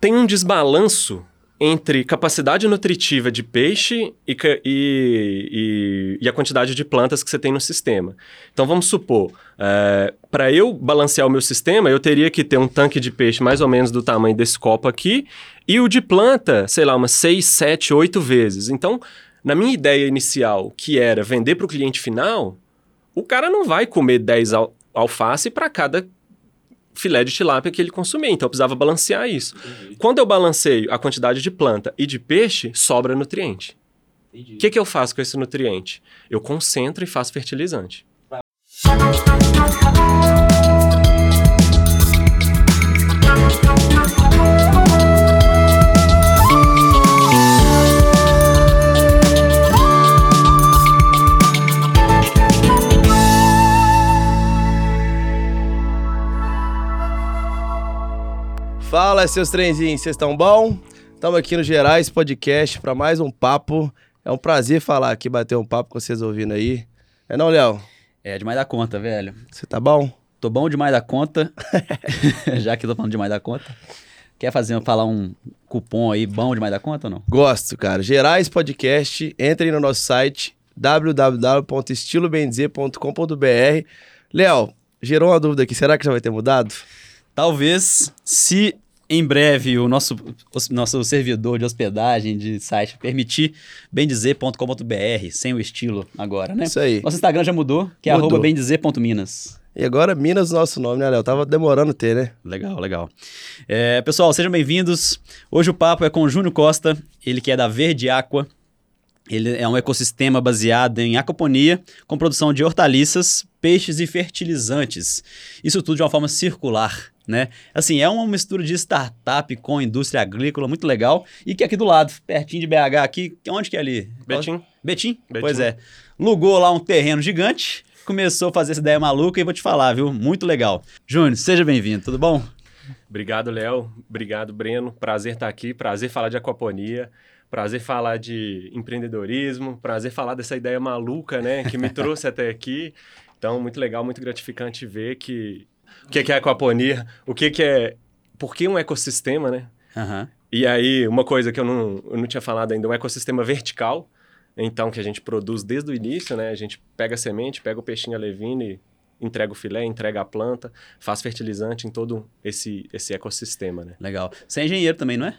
tem um desbalanço entre capacidade nutritiva de peixe e, e, e, a quantidade de plantas que você tem no sistema. Então vamos supor, é, para eu balancear o meu sistema, eu teria que ter um tanque de peixe mais ou menos do tamanho desse copo aqui e o de planta, sei lá, umas 6, 7, 8 vezes. Então, na minha ideia inicial, que era vender para o cliente final, o cara não vai comer 10 al alface para cada filé de tilápia que ele consumia. Então eu precisava balancear isso. Entendi. Quando eu balanceio a quantidade de planta e de peixe, sobra nutriente. O que, que eu faço com esse nutriente? Eu concentro e faço fertilizante. Fala, seus trenzinhos, vocês estão bom? Estamos aqui no Gerais Podcast para mais um papo. É um prazer falar aqui, bater um papo com vocês ouvindo aí. É não, Léo? É demais da conta, velho. Você tá bom? Tô bom demais da conta, já que tô falando demais da conta. Quer fazer, falar um cupom aí bom demais da conta ou não? Gosto, cara. Gerais Podcast, entrem no nosso site www.estilobendizer.com.br. Léo, gerou uma dúvida aqui, será que já vai ter mudado? Talvez, se em breve o nosso, o nosso servidor de hospedagem de site permitir bendizer.com.br, sem o estilo agora, né? Isso aí. Nosso Instagram já mudou, que é mudou. arroba bendizer.minas. E agora Minas nosso nome, né, Léo? Tava demorando ter, né? Legal, legal. É, pessoal, sejam bem-vindos. Hoje o papo é com o Júnior Costa, ele que é da Verde Aqua. Ele é um ecossistema baseado em aquaponia, com produção de hortaliças, peixes e fertilizantes. Isso tudo de uma forma circular né? Assim, é uma mistura de startup com indústria agrícola muito legal e que aqui do lado, pertinho de BH aqui, onde que é ali? Betim. Betim? Betim. Pois é. Lugou lá um terreno gigante, começou a fazer essa ideia maluca e vou te falar, viu? Muito legal. Júnior, seja bem-vindo, tudo bom? Obrigado, Léo. Obrigado, Breno. Prazer estar aqui, prazer falar de aquaponia. Prazer falar de empreendedorismo, prazer falar dessa ideia maluca, né, que me trouxe até aqui. Então, muito legal, muito gratificante ver que o que, que é aquaponia, o que, que é. Por que um ecossistema, né? Uhum. E aí, uma coisa que eu não, eu não tinha falado ainda, um ecossistema vertical, então, que a gente produz desde o início, né? A gente pega a semente, pega o peixinho alevine, entrega o filé, entrega a planta, faz fertilizante em todo esse, esse ecossistema, né? Legal. Você é engenheiro também, não é?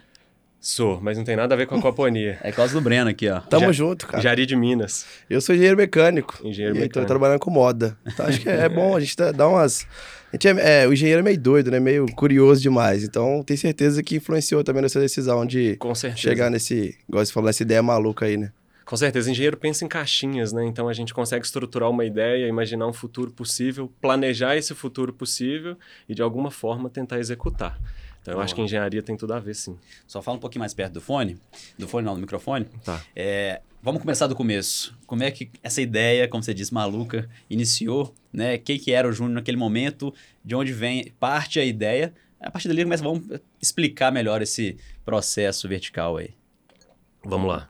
Sou, mas não tem nada a ver com a aquaponia. é causa do Breno aqui, ó. Tamo Já, junto, cara. Jari de Minas. Eu sou engenheiro mecânico. Engenheiro mecânico. Tô trabalhando com moda. Então acho que é bom a gente dar umas é, é, o engenheiro é meio doido, né? Meio curioso demais. Então, tenho certeza que influenciou também nessa decisão de chegar nesse, igual você falou, nessa ideia maluca aí, né? Com certeza, o engenheiro pensa em caixinhas, né? Então a gente consegue estruturar uma ideia, imaginar um futuro possível, planejar esse futuro possível e de alguma forma tentar executar. Então, eu acho que engenharia tem tudo a ver, sim. Só fala um pouquinho mais perto do fone. Do fone, não, do microfone. Tá. É, vamos começar do começo. Como é que essa ideia, como você disse, maluca, iniciou? Né? Quem que era o Júnior naquele momento? De onde vem parte a ideia? A partir dali, começa, vamos explicar melhor esse processo vertical aí. Vamos lá.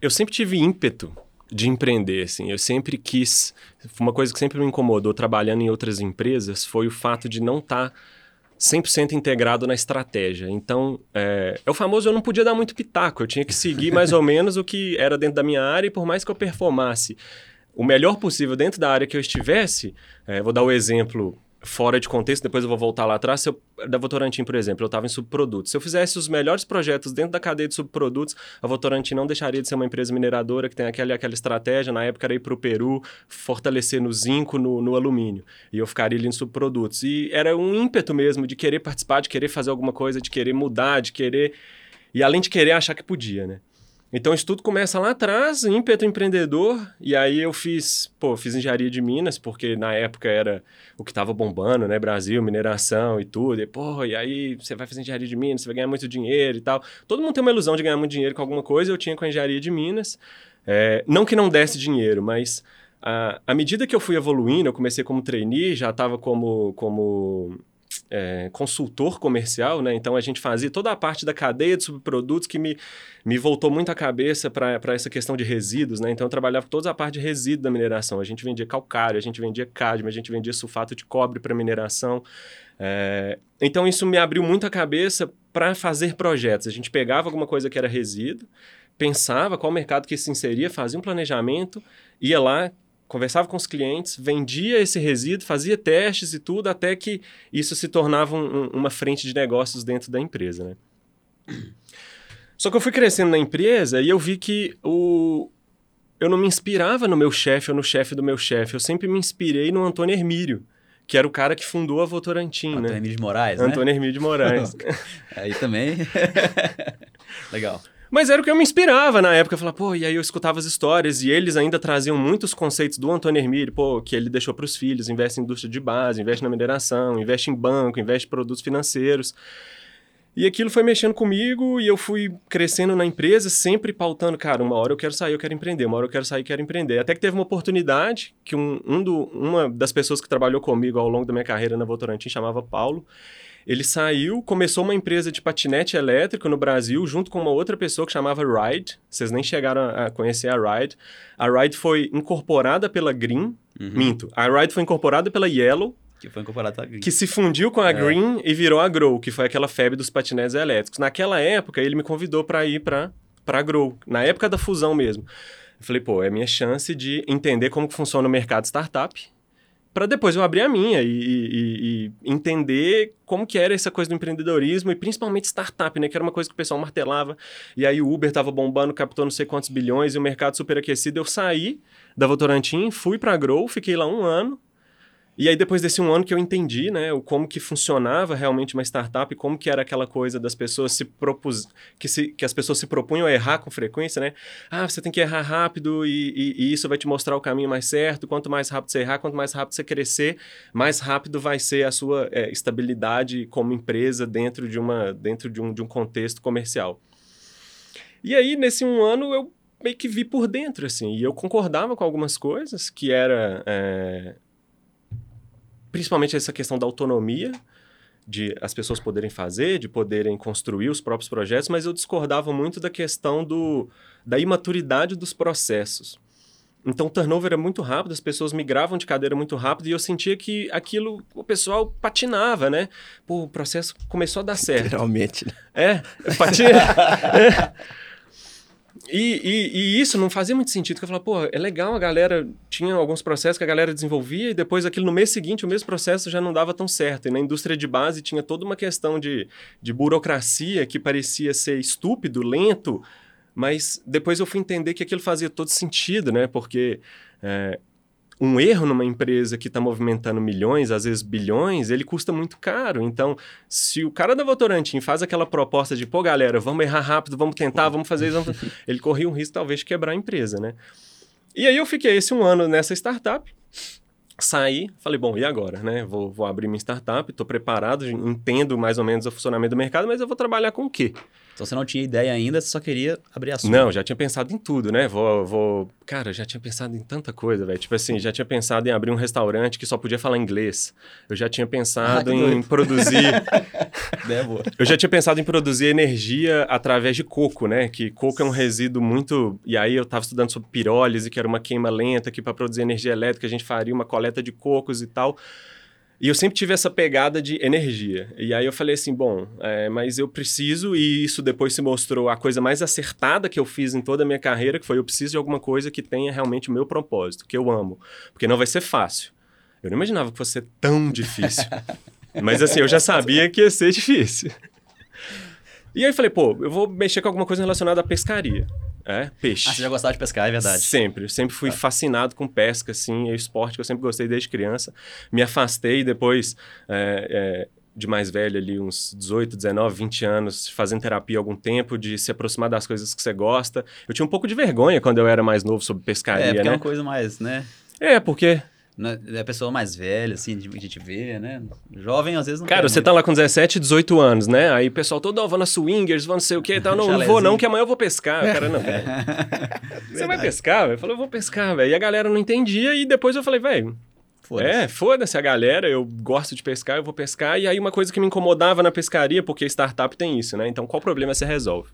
Eu sempre tive ímpeto de empreender, assim. Eu sempre quis... Uma coisa que sempre me incomodou trabalhando em outras empresas foi o fato de não estar... Tá 100% integrado na estratégia. Então, é, é, o famoso eu não podia dar muito pitaco, eu tinha que seguir mais ou menos o que era dentro da minha área e por mais que eu performasse o melhor possível dentro da área que eu estivesse, é, vou dar o exemplo fora de contexto, depois eu vou voltar lá atrás, eu, da Votorantim, por exemplo, eu estava em subprodutos. Se eu fizesse os melhores projetos dentro da cadeia de subprodutos, a Votorantim não deixaria de ser uma empresa mineradora que tem aquela, aquela estratégia, na época era ir para o Peru, fortalecer no zinco, no, no alumínio, e eu ficaria ali em subprodutos. E era um ímpeto mesmo de querer participar, de querer fazer alguma coisa, de querer mudar, de querer... E além de querer, achar que podia, né? Então, isso tudo começa lá atrás, ímpeto empreendedor, e aí eu fiz, pô, fiz engenharia de Minas, porque na época era o que estava bombando, né, Brasil, mineração e tudo, e pô, e aí você vai fazer engenharia de Minas, você vai ganhar muito dinheiro e tal. Todo mundo tem uma ilusão de ganhar muito dinheiro com alguma coisa, eu tinha com a engenharia de Minas, é, não que não desse dinheiro, mas à medida que eu fui evoluindo, eu comecei como trainee, já estava como, como é, consultor comercial, né? Então a gente fazia toda a parte da cadeia de subprodutos que me, me voltou muito a cabeça para essa questão de resíduos, né? Então eu trabalhava toda a parte de resíduo da mineração. A gente vendia calcário, a gente vendia cádmio, a gente vendia sulfato de cobre para mineração. É, então isso me abriu muito a cabeça para fazer projetos. A gente pegava alguma coisa que era resíduo, pensava qual mercado que se inseria, fazia um planejamento, ia lá, conversava com os clientes, vendia esse resíduo, fazia testes e tudo, até que isso se tornava um, um, uma frente de negócios dentro da empresa, né? Só que eu fui crescendo na empresa e eu vi que o... eu não me inspirava no meu chefe ou no chefe do meu chefe, eu sempre me inspirei no Antônio Hermírio, que era o cara que fundou a Votorantim, Antônio né? Antônio Hermírio de Moraes, né? Antônio Hermírio de Moraes. Aí também. Legal. Mas era o que eu me inspirava na época. Eu falava, pô, e aí eu escutava as histórias e eles ainda traziam muitos conceitos do Antônio Hermílio, pô, que ele deixou para os filhos, investe em indústria de base, investe na mineração, investe em banco, investe em produtos financeiros. E aquilo foi mexendo comigo e eu fui crescendo na empresa, sempre pautando, cara, uma hora eu quero sair, eu quero empreender, uma hora eu quero sair, eu quero empreender. Até que teve uma oportunidade que um, um do, uma das pessoas que trabalhou comigo ao longo da minha carreira na Votorantim chamava Paulo. Ele saiu, começou uma empresa de patinete elétrico no Brasil, junto com uma outra pessoa que chamava Ride. Vocês nem chegaram a conhecer a Ride. A Ride foi incorporada pela Green. Uhum. Minto. A Ride foi incorporada pela Yellow. Que foi incorporada Green. Que se fundiu com a é. Green e virou a Grow, que foi aquela febre dos patinetes elétricos. Naquela época, ele me convidou para ir para a Grow, na época da fusão mesmo. Eu falei, pô, é minha chance de entender como que funciona o mercado startup para depois eu abrir a minha e, e, e, entender como que era essa coisa do empreendedorismo e principalmente startup, né? Que era uma coisa que o pessoal martelava. E aí o Uber estava bombando, captou não sei quantos bilhões e o mercado super aquecido. Eu saí da Votorantim, fui para a Grow, fiquei lá um ano e aí, depois desse um ano que eu entendi, né, o como que funcionava realmente uma startup, como que era aquela coisa das pessoas se propus... que, se... que as pessoas se propunham a errar com frequência, né? Ah, você tem que errar rápido e, e, e, isso vai te mostrar o caminho mais certo. Quanto mais rápido você errar, quanto mais rápido você crescer, mais rápido vai ser a sua é, estabilidade como empresa dentro de, uma, dentro de, um, de um contexto comercial. E aí, nesse um ano, eu meio que vi por dentro, assim, e eu concordava com algumas coisas, que era... É principalmente essa questão da autonomia, de as pessoas poderem fazer, de poderem construir os próprios projetos, mas eu discordava muito da questão do, da imaturidade dos processos. Então o turnover era muito rápido, as pessoas migravam de cadeira muito rápido e eu sentia que aquilo, o pessoal patinava, né? Pô, o processo começou a dar certo. Literalmente, né? É, patina. é. E, e, e, isso não fazia muito sentido, eu falava, pô, é legal a galera, tinha alguns processos que a galera desenvolvia e depois aquilo no mês seguinte, o mesmo processo já não dava tão certo. E na indústria de base tinha toda uma questão de, de burocracia que parecia ser estúpido, lento, mas depois eu fui entender que aquilo fazia todo sentido, né? Porque é, um erro numa empresa que está movimentando milhões, às vezes bilhões, ele custa muito caro. Então, se o cara da Votorantim faz aquela proposta de, pô, galera, vamos errar rápido, vamos tentar, vamos fazer isso, vamos... ele corria um risco talvez de quebrar a empresa, né? E aí eu fiquei esse um ano nessa startup, saí, falei, bom, e agora, né? Vou, vou abrir minha startup, estou preparado, entendo mais ou menos o funcionamento do mercado, mas eu vou trabalhar com o quê? Então você não tinha ideia ainda, você só queria abrir a sua. Não, já tinha pensado em tudo, né? Vou, vou... Cara, já tinha pensado em tanta coisa, velho. Tipo assim, já tinha pensado em abrir um restaurante que só podia falar inglês. Eu já tinha pensado ah, em produzir. é boa. Eu já tinha pensado em produzir energia através de coco, né? Que coco é um resíduo muito. E aí eu estava estudando sobre pirólise, que era uma queima lenta, que para produzir energia elétrica a gente faria uma coleta de cocos e tal. E eu sempre tive essa pegada de energia. E aí eu falei assim, bom, é, mas eu preciso, e isso depois se mostrou a coisa mais acertada que eu fiz em toda a minha carreira, que foi eu preciso de alguma coisa que tenha realmente o meu propósito, que eu amo. Porque não vai ser fácil. Eu não imaginava que fosse ser tão difícil. mas assim, eu já sabia que ia ser difícil. E aí eu falei, pô, eu vou mexer com alguma coisa relacionada à pescaria. É, peixe. Ah, você já gostava de pescar, é verdade. Sempre. Eu sempre fui ah. fascinado com pesca, assim. É esporte que eu sempre gostei desde criança. Me afastei depois... É, é, de mais velho ali, uns 18, 19, 20 anos, fazendo terapia há algum tempo, de se aproximar das coisas que você gosta. Eu tinha um pouco de vergonha quando eu era mais novo sobre pescaria, é, porque né? é uma coisa mais, né? É, porque é a pessoa mais velha, assim, de, de te ver, né? Jovem, às vezes, não Cara, você muito. tá lá com 17, 18 anos, né? Aí o pessoal todo, oh, vou na swingers, vou não sei o quê e tal. Não, não vou não, que amanhã eu vou pescar. O cara, não. você vai pescar, velho? Falou, eu vou pescar, velho. E a galera não entendia e depois eu falei, velho... Foda é, foda-se a galera, eu gosto de pescar, eu vou pescar. E aí uma coisa que me incomodava na pescaria, porque startup tem isso, né? Então qual problema você resolve?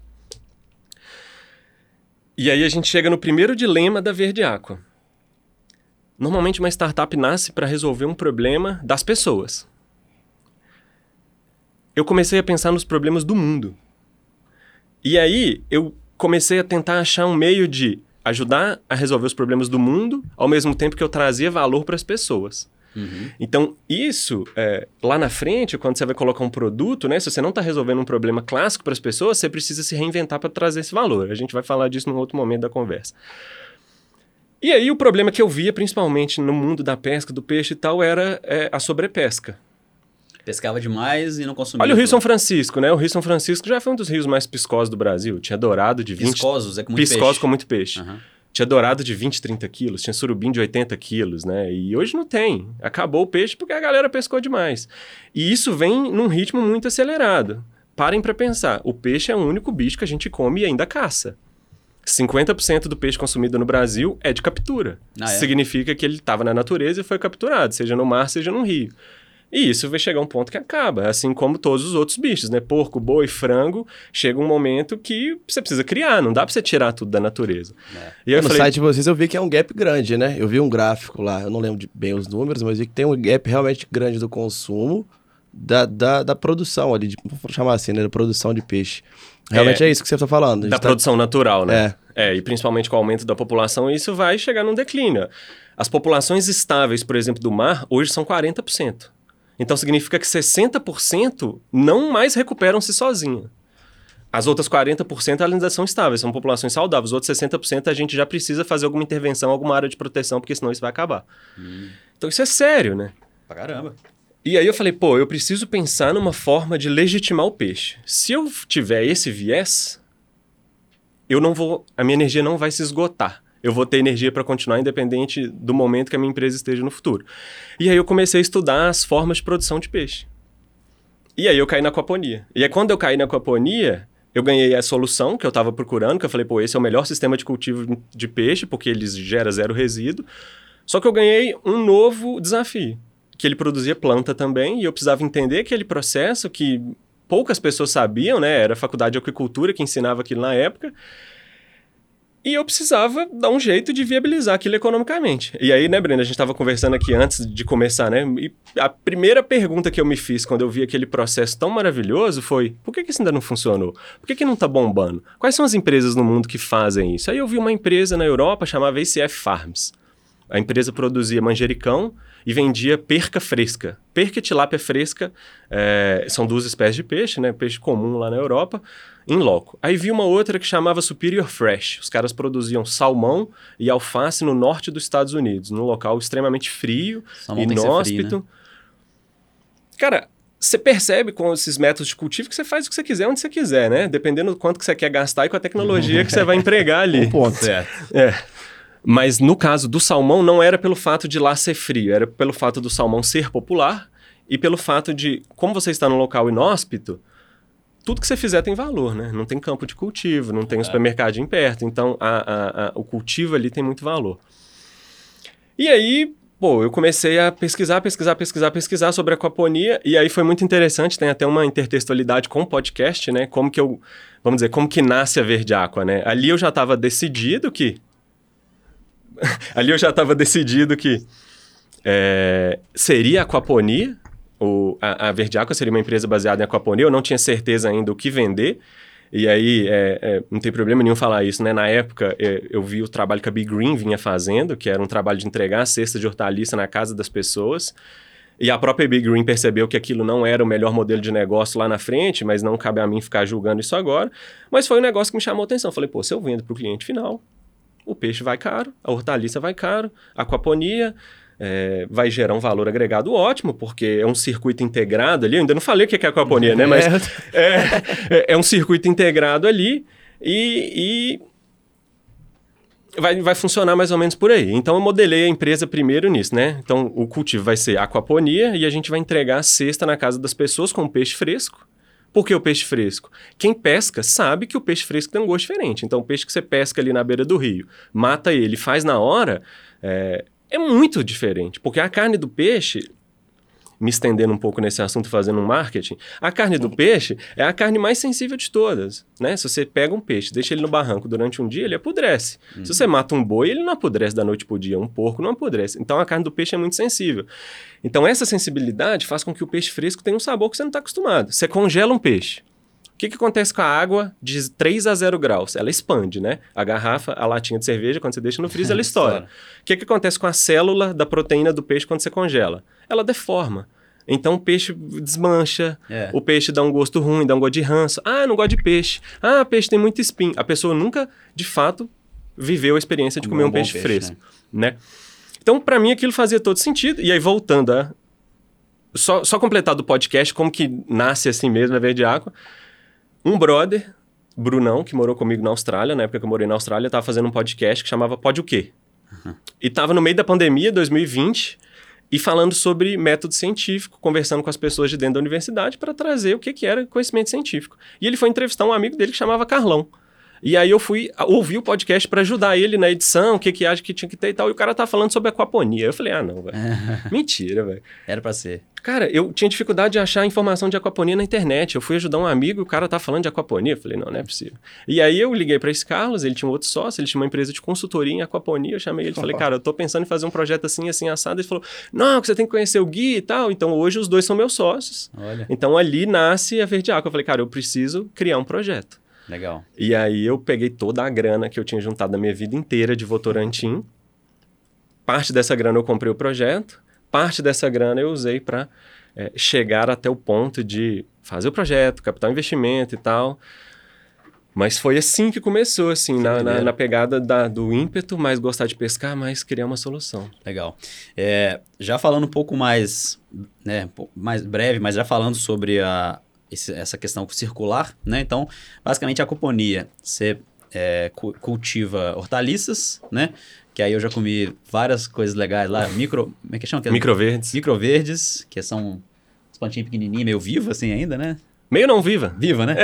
E aí a gente chega no primeiro dilema da Verde Aqua Normalmente uma startup nasce para resolver um problema das pessoas. eu comecei a pensar nos problemas do mundo. E aí eu comecei a tentar achar um meio de ajudar a resolver os problemas do mundo, ao mesmo tempo que eu trazia valor para as pessoas. Uhum. Então, isso, é, lá na frente, quando você vai colocar um produto, né? Se você não está resolvendo um problema clássico para as pessoas, você precisa se reinventar para trazer esse valor. A gente vai falar disso num outro momento da conversa. E aí, o problema que eu via, principalmente no mundo da pesca, do peixe e tal, era é, a sobrepesca. Pescava demais e não consumia. Olha o Rio São Francisco, né? O Rio São Francisco já foi um dos rios mais piscosos do Brasil. Tinha dourado de 20... Piscosos, é com muito Piscosos peixe. com muito peixe. Uhum. Tinha dourado de 20, 30 quilos, tinha surubim de 80 quilos, né? E hoje não tem. Acabou o peixe porque a galera pescou demais. E isso vem num ritmo muito acelerado. Parem para pensar. O peixe é o único bicho que a gente come e ainda caça. 50% do peixe consumido no Brasil é de captura. Ah, é? Significa que ele estava na natureza e foi capturado, seja no mar, seja no rio. E isso vai chegar um ponto que acaba, assim como todos os outros bichos, né? Porco, boi, frango, chega um momento que você precisa criar, não dá para você tirar tudo da natureza. É. E aí no falei... site de vocês eu vi que é um gap grande, né? Eu vi um gráfico lá, eu não lembro bem os números, mas vi que tem um gap realmente grande do consumo da, da, da produção ali, de, vou chamar assim, né? Da produção de peixe. Realmente é, é isso que você está falando. Da tá... produção natural, né? É. é, e principalmente com o aumento da população, isso vai chegar num declínio. As populações estáveis, por exemplo, do mar, hoje são 40%. Então significa que 60% não mais recuperam-se sozinha. As outras 40% elas ainda são estáveis, são populações saudáveis. Os outros 60% a gente já precisa fazer alguma intervenção, alguma área de proteção, porque senão isso vai acabar. Hum. Então isso é sério, né? Pra caramba. E aí eu falei, pô, eu preciso pensar numa forma de legitimar o peixe. Se eu tiver esse viés, eu não vou, a minha energia não vai se esgotar eu vou ter energia para continuar independente do momento que a minha empresa esteja no futuro. E aí eu comecei a estudar as formas de produção de peixe. E aí eu caí na aquaponia. E aí quando eu caí na aquaponia, eu ganhei a solução que eu estava procurando, que eu falei, pô, esse é o melhor sistema de cultivo de peixe, porque ele gera zero resíduo. Só que eu ganhei um novo desafio, que ele produzia planta também, e eu precisava entender aquele processo que poucas pessoas sabiam, né? Era a faculdade de aquicultura que ensinava aquilo na época. E eu precisava dar um jeito de viabilizar aquilo economicamente. E aí, né, Brenda, a gente estava conversando aqui antes de começar, né? E a primeira pergunta que eu me fiz quando eu vi aquele processo tão maravilhoso foi: por que, que isso ainda não funcionou? Por que, que não está bombando? Quais são as empresas no mundo que fazem isso? Aí eu vi uma empresa na Europa chamada ACF Farms. A empresa produzia manjericão e vendia perca fresca. Perca e tilápia fresca é, são duas espécies de peixe, né? Peixe comum lá na Europa em loco. Aí vi uma outra que chamava Superior Fresh. Os caras produziam salmão e alface no norte dos Estados Unidos, num local extremamente frio, salmão inóspito. Frio, né? Cara, você percebe com esses métodos de cultivo que você faz o que você quiser onde você quiser, né? Dependendo do quanto que você quer gastar e com a tecnologia que você vai empregar ali. Um ponto. Certo. É. Mas no caso do salmão, não era pelo fato de lá ser frio, era pelo fato do salmão ser popular e pelo fato de, como você está num local inóspito, tudo que você fizer tem valor, né? Não tem campo de cultivo, não tem um é. supermercadinho perto. Então, a, a, a, o cultivo ali tem muito valor. E aí, pô, eu comecei a pesquisar, pesquisar, pesquisar, pesquisar sobre aquaponia. E aí foi muito interessante, tem até uma intertextualidade com o podcast, né? Como que eu, vamos dizer, como que nasce a Verde Aqua, né? Ali eu já estava decidido que... ali eu já estava decidido que é, seria aquaponia, o, a, a Verdiaco seria uma empresa baseada em aquaponia, eu não tinha certeza ainda o que vender. E aí, é, é, não tem problema nenhum falar isso, né? Na época, é, eu vi o trabalho que a Big Green vinha fazendo, que era um trabalho de entregar a cesta de hortaliça na casa das pessoas. E a própria Big Green percebeu que aquilo não era o melhor modelo de negócio lá na frente, mas não cabe a mim ficar julgando isso agora. Mas foi um negócio que me chamou atenção. Falei, pô, se eu vendo para o cliente final, o peixe vai caro, a hortaliça vai caro, a aquaponia é, vai gerar um valor agregado ótimo, porque é um circuito integrado ali. Eu ainda não falei o que é aquaponia, né? Mas é, é, é um circuito integrado ali e, e, vai, vai funcionar mais ou menos por aí. Então eu modelei a empresa primeiro nisso, né? Então o cultivo vai ser aquaponia e a gente vai entregar a cesta na casa das pessoas com peixe fresco. Por que o peixe fresco? Quem pesca sabe que o peixe fresco tem um gosto diferente. Então, o peixe que você pesca ali na beira do rio, mata ele, faz na hora, é, é muito diferente, porque a carne do peixe, me estendendo um pouco nesse assunto, fazendo um marketing, a carne do peixe é a carne mais sensível de todas, né? Se você pega um peixe, deixa ele no barranco durante um dia, ele apodrece. Uhum. Se você mata um boi, ele não apodrece da noite pro dia, um porco não apodrece. Então a carne do peixe é muito sensível. Então essa sensibilidade faz com que o peixe fresco tenha um sabor que você não está acostumado. Você congela um peixe. O que, que acontece com a água de 3 a 0 graus? Ela expande, né? A garrafa, a latinha de cerveja, quando você deixa no freezer, ela estoura. O que, que acontece com a célula da proteína do peixe quando você congela? Ela deforma. Então o peixe desmancha, é. o peixe dá um gosto ruim, dá um gosto de ranço. Ah, não gosto de peixe. Ah, peixe tem muito espinho. A pessoa nunca, de fato, viveu a experiência de comer um, um peixe, peixe, fresco, né? né? Então, para mim, aquilo fazia todo sentido. E aí, voltando a... Só, só completar do podcast, como que nasce assim mesmo, na Verde Água um brother, Brunão, que morou comigo na Austrália, na época que eu morei na Austrália, estava fazendo um podcast que chamava Pode o Quê? Uhum. E estava no meio da pandemia, 2020, e falando sobre método científico, conversando com as pessoas de dentro da universidade para trazer o que, que era conhecimento científico. E ele foi entrevistar um amigo dele que chamava Carlão. E aí eu fui ouvir o podcast para ajudar ele na edição, o que que acha que tinha que ter e tal. E o cara tá falando sobre aquaponia. Eu falei, ah, não, velho. Mentira, velho. Era para ser. Cara, eu tinha dificuldade de achar informação de aquaponia na internet. Eu fui ajudar um amigo e o cara tá falando de aquaponia. Eu falei, não, não é possível. E aí eu liguei para esse Carlos, ele tinha um outro sócio, ele tinha uma empresa de consultoria em aquaponia. Eu chamei ele e falei, cara, eu tô pensando em fazer um projeto assim, assim, assado. Ele falou, não, você tem que conhecer o Gui e tal. Então hoje os dois são meus sócios. Olha. Então ali nasce a Verde Aqua. Eu falei, cara, eu preciso criar um projeto. Legal. E aí eu peguei toda a grana que eu tinha juntado na minha vida inteira de Votorantim. Parte dessa grana eu comprei o projeto, parte dessa grana eu usei para é, chegar até o ponto de fazer o projeto, capital investimento e tal. Mas foi assim que começou, assim, na, na, na, pegada da, do ímpeto, mais gostar de pescar, mais criar uma solução. Legal. É, já falando um pouco mais, né, mais breve, mas já falando sobre a, esse, essa questão circular, né? Então, basicamente a cuponia, você é, cultiva hortaliças, né? Que aí eu já comi várias coisas legais lá, micro... Como é que chama? Microverdes. Microverdes, que são as plantinhas pequenininhas, meio vivas assim ainda, né? Meio não viva. Viva, né?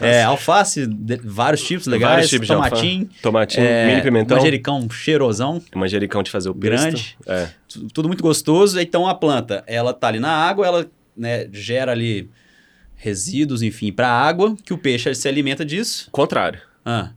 É. é alface, de, vários tipos legais. Vários tipos tomatinho, de Tomatinho, é, mini pimentão. Manjericão cheirosão. Manjericão de fazer o Grande. É. Tudo muito gostoso. Então a planta, ela tá ali na água, ela né, gera ali resíduos, enfim, para a água, que o peixe se alimenta disso. Contrário. Ah.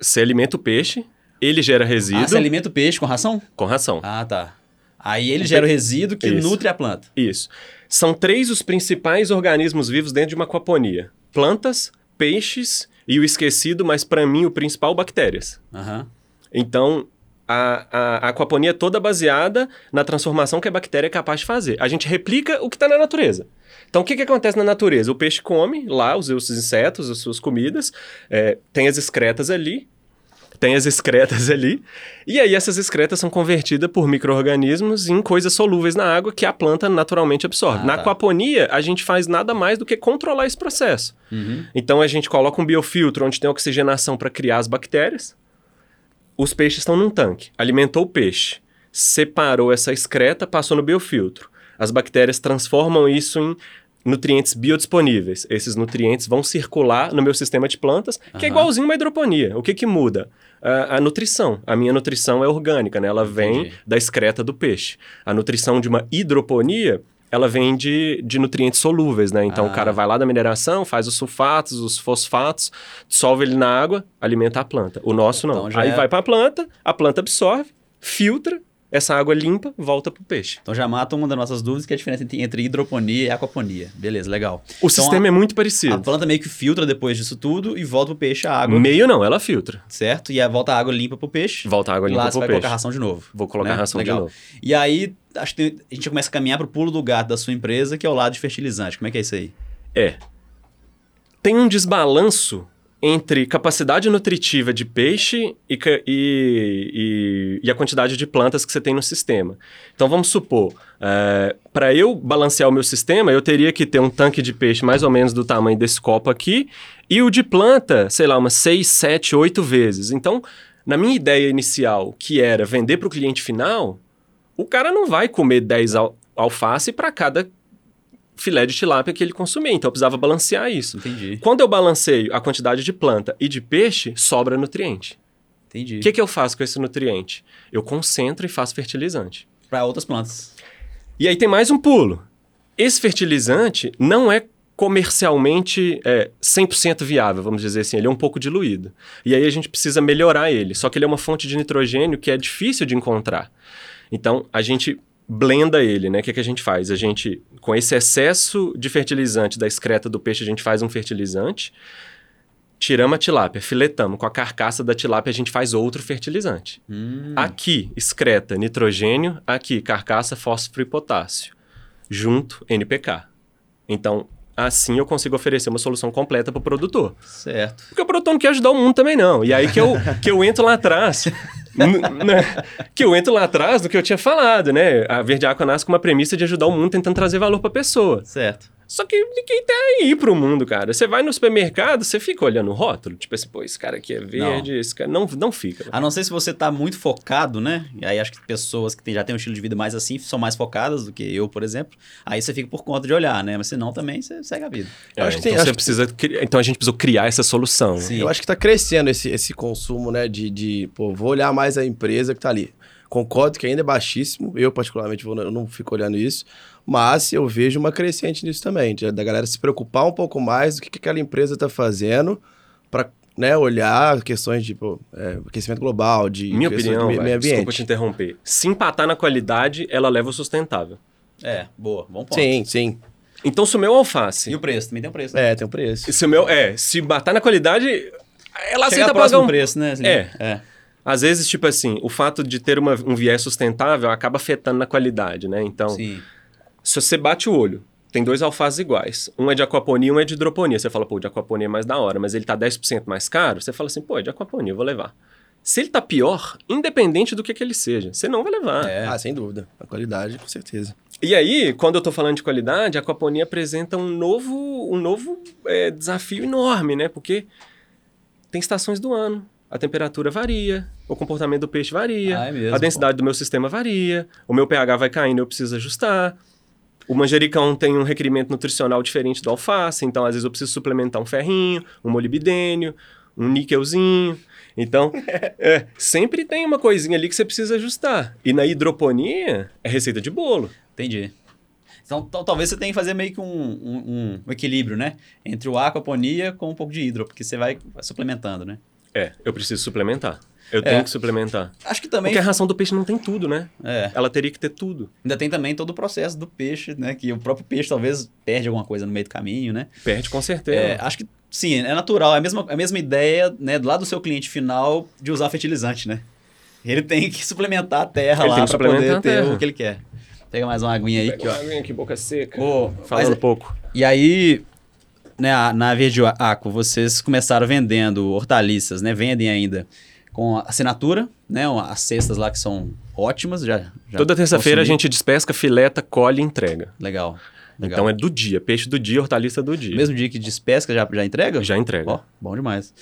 Você alimenta o peixe, ele gera resíduo. Ah, você alimenta o peixe com ração? Com ração. Ah, tá. Aí ele gera o resíduo que Isso. nutre a planta. Isso. São três os principais organismos vivos dentro de uma aquaponia: plantas, peixes e o esquecido, mas para mim o principal, bactérias. Uhum. Então, a, a, a aquaponia é toda baseada na transformação que a bactéria é capaz de fazer. A gente replica o que está na natureza. Então, o que, que acontece na natureza? O peixe come lá os seus insetos, as suas comidas, é, tem as excretas ali, tem as excretas ali, e aí essas excretas são convertidas por micro-organismos em coisas solúveis na água que a planta naturalmente absorve. Ah, na tá. aquaponia, a gente faz nada mais do que controlar esse processo. Uhum. Então, a gente coloca um biofiltro onde tem oxigenação para criar as bactérias, os peixes estão num tanque, alimentou o peixe, separou essa excreta, passou no biofiltro. As bactérias transformam isso em nutrientes biodisponíveis. Esses nutrientes vão circular no meu sistema de plantas, que uhum. é igualzinho uma hidroponia. O que, que muda? A, a, nutrição. A minha nutrição é orgânica, né? Ela vem Entendi. da excreta do peixe. A nutrição de uma hidroponia ela vem de, de nutrientes solúveis, né? Então ah. o cara vai lá da mineração, faz os sulfatos, os fosfatos, dissolve ele na água, alimenta a planta. O nosso não. Então, Aí é... vai para a planta, a planta absorve, filtra essa água limpa volta pro peixe. Então já mata uma das nossas dúvidas, que é a diferença entre hidroponia e aquaponia. Beleza, legal. O então, sistema a, é muito parecido. A planta meio que filtra depois disso tudo e volta pro peixe a água. Meio não, ela filtra. Certo? E volta a água limpa pro peixe. Volta a água limpa pro peixe. Lá você vai colocar ração de novo. Vou colocar né? ração legal. de novo. E aí, acho que a gente começa a caminhar pro pulo do gato da sua empresa, que é o lado de fertilizante. Como é que é isso aí? É. Tem um desbalanço entre capacidade nutritiva de peixe e, e, e, a quantidade de plantas que você tem no sistema. Então vamos supor, é, para eu balancear o meu sistema, eu teria que ter um tanque de peixe mais ou menos do tamanho desse copo aqui e o de planta, sei lá, umas 6, 7, 8 vezes. Então, na minha ideia inicial, que era vender para o cliente final, o cara não vai comer 10 al alface para cada filé de tilápia que ele consumia. Então eu precisava balancear isso. Entendi. Quando eu balanceio a quantidade de planta e de peixe, sobra nutriente. Entendi. O que, que eu faço com esse nutriente? Eu concentro e faço fertilizante. Para outras plantas. E aí tem mais um pulo. Esse fertilizante não é comercialmente é, 100% viável, vamos dizer assim. Ele é um pouco diluído. E aí a gente precisa melhorar ele. Só que ele é uma fonte de nitrogênio que é difícil de encontrar. Então, a gente blenda ele, né? O que, é que a gente faz? A gente, com esse excesso de fertilizante da excreta do peixe, a gente faz um fertilizante, tiramos a tilápia, filetamos, com a carcaça da tilápia a gente faz outro fertilizante. Hum. Aqui, excreta, nitrogênio, aqui, carcaça, fósforo e potássio. Junto, NPK. Então, assim eu consigo oferecer uma solução completa para o produtor. Certo. Porque o produtor não quer ajudar o mundo também não. E aí que eu, que eu entro lá atrás? que eu entro lá atrás do que eu tinha falado, né? A Verde Aqua nasce com uma premissa de ajudar o mundo tentando trazer valor para a pessoa. Certo. Só que ninguém tá aí pro mundo, cara. Você vai no supermercado, você fica olhando o rótulo, tipo assim, pô, esse cara aqui é verde, não. esse cara. Não, não fica. A não ser se você tá muito focado, né? E aí acho que pessoas que já têm um estilo de vida mais assim são mais focadas do que eu, por exemplo. Aí você fica por conta de olhar, né? Mas senão também você segue a vida. É, acho que então, tem, você precisa, então a gente precisa criar essa solução. Sim. Eu acho que tá crescendo esse, esse consumo, né? De, de, pô, vou olhar mais a empresa que tá ali. Concordo que ainda é baixíssimo. Eu, particularmente, vou, eu não fico olhando isso mas eu vejo uma crescente nisso também, da galera se preocupar um pouco mais do que, que aquela empresa está fazendo para né, olhar questões de pô, é, aquecimento global, de minha opinião, meio ambiente. Desculpa te interromper. Se empatar na qualidade, ela leva o sustentável. É, boa, bom ponto. Sim, sim. Então, se o meu alface. E o preço, também tem um preço. Né? É, tem um preço. Se o meu. É, se batar na qualidade, ela Chega aceita pagar um preço, né? Assim, é. é. Às vezes, tipo assim, o fato de ter uma, um viés sustentável acaba afetando na qualidade, né? Então. Sim. Se você bate o olho, tem dois alfaces iguais. Um é de aquaponia e um é de hidroponia. Você fala, pô, de aquaponia é mais da hora, mas ele tá 10% mais caro. Você fala assim, pô, é de aquaponia, eu vou levar. Se ele tá pior, independente do que, que ele seja, você não vai levar. É. Ah, sem dúvida. A qualidade, com certeza. E aí, quando eu tô falando de qualidade, a aquaponia apresenta um novo, um novo é, desafio enorme, né? Porque tem estações do ano. A temperatura varia, o comportamento do peixe varia, ah, é a densidade do meu sistema varia, o meu pH vai caindo, eu preciso ajustar. O manjericão tem um requerimento nutricional diferente do alface, então às vezes eu preciso suplementar um ferrinho, um molibdênio, um níquelzinho. Então, é, sempre tem uma coisinha ali que você precisa ajustar. E na hidroponia, é receita de bolo. Entendi. Então, talvez você tenha que fazer meio que um, um, um, equilíbrio, né? Entre o aquaponia com um pouco de hidro, porque você vai suplementando, né? É, eu preciso suplementar. Eu é. tenho que suplementar. Acho que também. Porque a ração do peixe não tem tudo, né? É. Ela teria que ter tudo. Ainda tem também todo o processo do peixe, né? Que o próprio peixe talvez perde alguma coisa no meio do caminho, né? Perde com certeza. É, acho que sim, é natural. É a mesma, a mesma ideia, né? Do lado do seu cliente final de usar fertilizante, né? Ele tem que suplementar a terra Ele lá para poder ter o que ele quer. Pega mais uma aguinha aí. Pega uma aguinha aqui, boca seca. Oh, Falando um pouco. E aí, né, na Verde Aqua, vocês começaram vendendo hortaliças, né? Vendem ainda com assinatura, né? As cestas lá que são ótimas. Já, já Toda terça-feira a gente despesca, fileta, colhe e entrega. Legal. Legal. Então é do dia, peixe do dia, hortaliça do dia. Mesmo dia que despesca, já, já entrega? Já entrega. Ó, bom demais.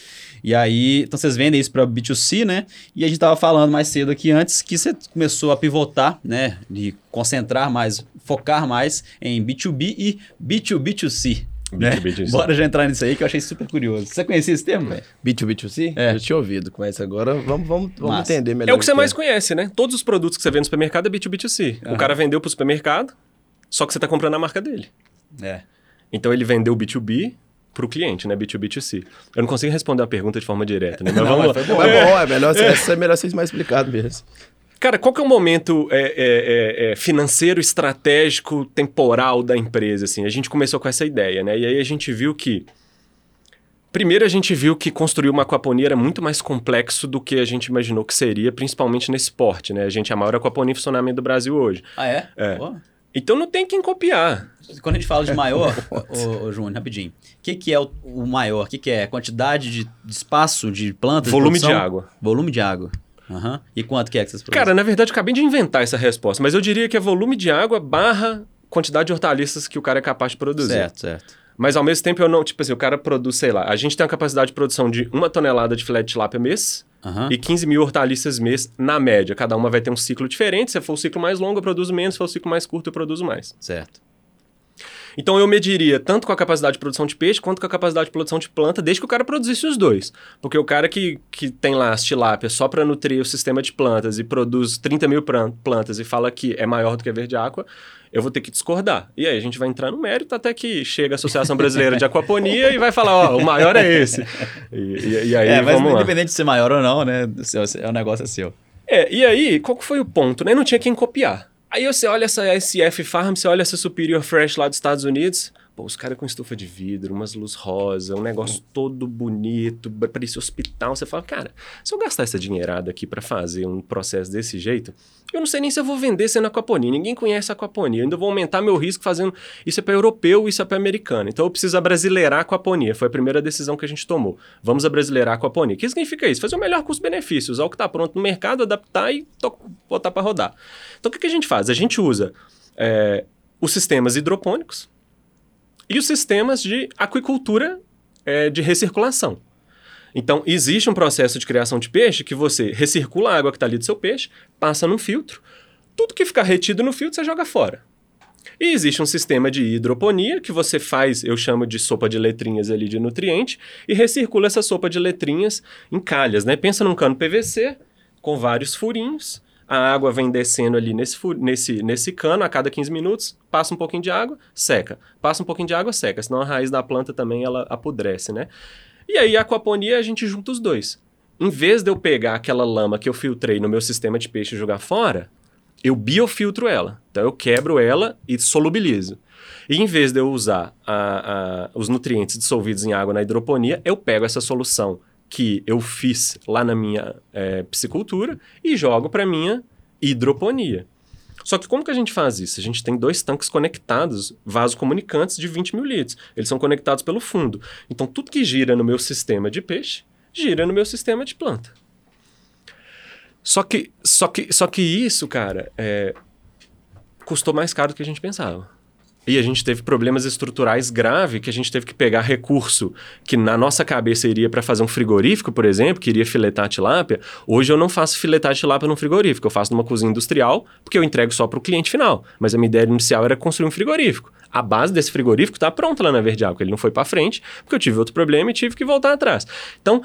E aí, então vocês vendem isso para B2C, né? E a gente estava falando mais cedo aqui antes que você começou a pivotar, né? De concentrar mais, focar mais em B2B e B2B2C. Né? Bora já entrar nisso aí que eu achei super curioso. Você conhecia esse termo, velho? B2B2C? É. Eu tinha ouvido, mas agora vamos, vamos, vamos entender melhor. É o que você mais é. conhece, né? Todos os produtos que você vê no supermercado é B2B2C. Uhum. O cara vendeu pro supermercado, só que você tá comprando a marca dele. É. Então ele vendeu B2B pro cliente, né? B2B2C. Eu não consigo responder a pergunta de forma direta, né? Mas não, vamos mas lá. Bom, é bom, é melhor, essa é melhor ser mais explicado mesmo. Cara, qual que é o momento é, é, é, é, financeiro, estratégico, temporal da empresa? Assim? A gente começou com essa ideia, né? E aí a gente viu que... Primeiro a gente viu que construir uma aquaponia era muito mais complexo do que a gente imaginou que seria, principalmente nesse porte, né? A gente é a maior aquaponia em funcionamento do Brasil hoje. Ah, é? É. Então não tem quem copiar. Quando a gente fala de maior, ô, ô, Júnior, rapidinho. O que, que é o, o maior? O que, que é? Quantidade de, de espaço, de plantas? Volume de, de água. Volume de água. Uhum. E quanto que é que vocês produzem? Cara, na verdade, eu acabei de inventar essa resposta, mas eu diria que é volume de água barra quantidade de hortaliças que o cara é capaz de produzir. Certo, certo. Mas ao mesmo tempo eu não, tipo assim, o cara produz, sei lá, a gente tem a capacidade de produção de uma tonelada de filé de tilápia mês uhum. e 15 mil hortaliças mês na média. Cada uma vai ter um ciclo diferente. Se for o ciclo mais longo, eu produzo menos. Se for o ciclo mais curto, eu produzo mais. Certo. Então eu mediria tanto com a capacidade de produção de peixe quanto com a capacidade de produção de planta, desde que o cara produzisse os dois. Porque o cara que, que tem lá as tilápias só para nutrir o sistema de plantas e produz 30 mil plantas e fala que é maior do que a verde aqua, eu vou ter que discordar. E aí a gente vai entrar no mérito até que chega a Associação Brasileira de Aquaponia e vai falar, ó, o maior é esse. E, e, e aí, é, mas independente de ser maior ou não, né, o, o negócio é seu. É, e aí, qual foi o ponto, né? Não tinha quem copiar. Aí você olha essa SF Farm, você olha essa Superior Fresh lá dos Estados Unidos, Pô, os caras com estufa de vidro, umas luz rosa, um negócio todo bonito, para esse hospital. Você fala, cara, se eu gastar essa dinheirada aqui para fazer um processo desse jeito, eu não sei nem se eu vou vender sendo aquaponia. Ninguém conhece aquaponia. Eu ainda vou aumentar meu risco fazendo. Isso é para europeu, isso é para americano. Então eu preciso abrasileirar a aquaponia. Foi a primeira decisão que a gente tomou. Vamos abrasileirar a aquaponia. O que significa isso? Fazer o melhor custo-benefício, usar o que está pronto no mercado, adaptar e botar para rodar. Então o que, que, a gente faz? A gente usa é, os sistemas hidropônicos e os sistemas de aquicultura é, de recirculação. Então, existe um processo de criação de peixe que você recircula a água que está ali do seu peixe, passa num filtro, tudo que ficar retido no filtro você joga fora. E existe um sistema de hidroponia que você faz, eu chamo de sopa de letrinhas ali de nutriente, e recircula essa sopa de letrinhas em calhas, né? Pensa num cano PVC com vários furinhos, a água vem descendo ali nesse, nesse, nesse cano a cada 15 minutos, passa um pouquinho de água, seca. Passa um pouquinho de água, seca. Senão a raiz da planta também ela apodrece, né? E aí a aquaponia a gente junta os dois. Em vez de eu pegar aquela lama que eu filtrei no meu sistema de peixe e jogar fora, eu biofiltro ela. Então eu quebro ela e solubilizo. E em vez de eu usar a, a, os nutrientes dissolvidos em água na hidroponia, eu pego essa solução que eu fiz lá na minha é, piscicultura e jogo para minha hidroponia. Só que como que a gente faz isso? A gente tem dois tanques conectados, vasocomunicantes de 20 mil litros. Eles são conectados pelo fundo. Então, tudo que gira no meu sistema de peixe, gira no meu sistema de planta. Só que, só que, só que isso, cara, é, custou mais caro do que a gente pensava. E a gente teve problemas estruturais graves que a gente teve que pegar recurso que na nossa cabeça iria para fazer um frigorífico, por exemplo, que iria filetar tilápia. Hoje eu não faço filetar tilápia num frigorífico, eu faço numa cozinha industrial, porque eu entrego só para o cliente final. Mas a minha ideia inicial era construir um frigorífico. A base desse frigorífico está pronta lá na Verde Água, ele não foi para frente, porque eu tive outro problema e tive que voltar atrás. Então,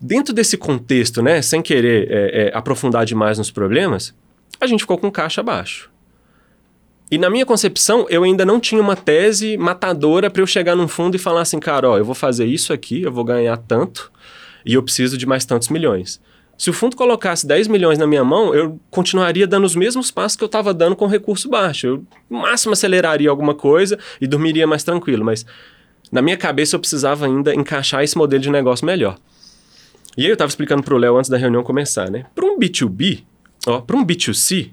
dentro desse contexto, né, sem querer é, é, aprofundar demais nos problemas, a gente ficou com caixa baixo. E na minha concepção, eu ainda não tinha uma tese matadora para eu chegar num fundo e falar assim, cara, ó, eu vou fazer isso aqui, eu vou ganhar tanto e eu preciso de mais tantos milhões. Se o fundo colocasse 10 milhões na minha mão, eu continuaria dando os mesmos passos que eu estava dando com recurso baixo. Eu, no máximo, aceleraria alguma coisa e dormiria mais tranquilo. Mas na minha cabeça, eu precisava ainda encaixar esse modelo de negócio melhor. E aí eu estava explicando para o Léo antes da reunião começar, né? Para um B2B, ó, para um B2C,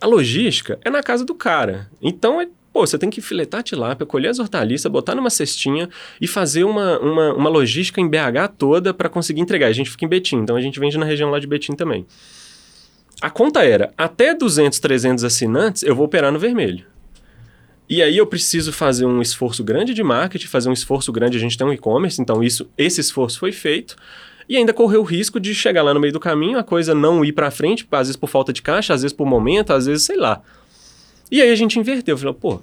a logística é na casa do cara. Então, é, pô, você tem que filetar a tilápia, colher as hortaliças, botar numa cestinha e fazer uma, uma, uma logística em BH toda para conseguir entregar. A gente fica em Betim, então a gente vende na região lá de Betim também. A conta era, até 200, 300 assinantes, eu vou operar no vermelho. E aí eu preciso fazer um esforço grande de marketing, fazer um esforço grande, a gente tem um e-commerce, então isso, esse esforço foi feito e ainda correu o risco de chegar lá no meio do caminho, a coisa não ir para frente, às vezes por falta de caixa, às vezes por momento, às vezes sei lá. E aí a gente inverteu, falou, pô,